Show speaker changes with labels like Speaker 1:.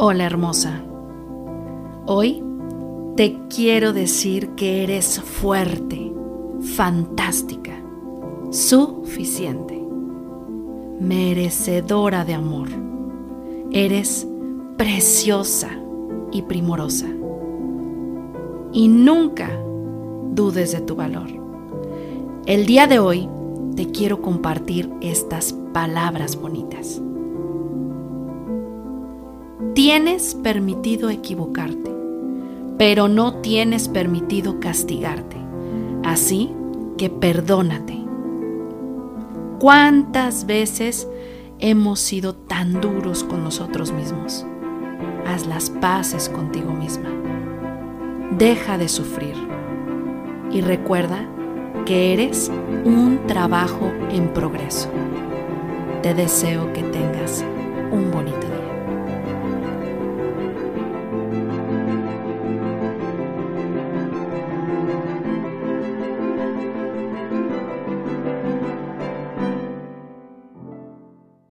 Speaker 1: Hola hermosa. Hoy te quiero decir que eres fuerte, fantástica, suficiente, merecedora de amor. Eres preciosa y primorosa. Y nunca dudes de tu valor. El día de hoy te quiero compartir estas palabras bonitas. Tienes permitido equivocarte, pero no tienes permitido castigarte. Así que perdónate. ¿Cuántas veces hemos sido tan duros con nosotros mismos? Haz las paces contigo misma. Deja de sufrir. Y recuerda que eres un trabajo en progreso. Te deseo que tengas.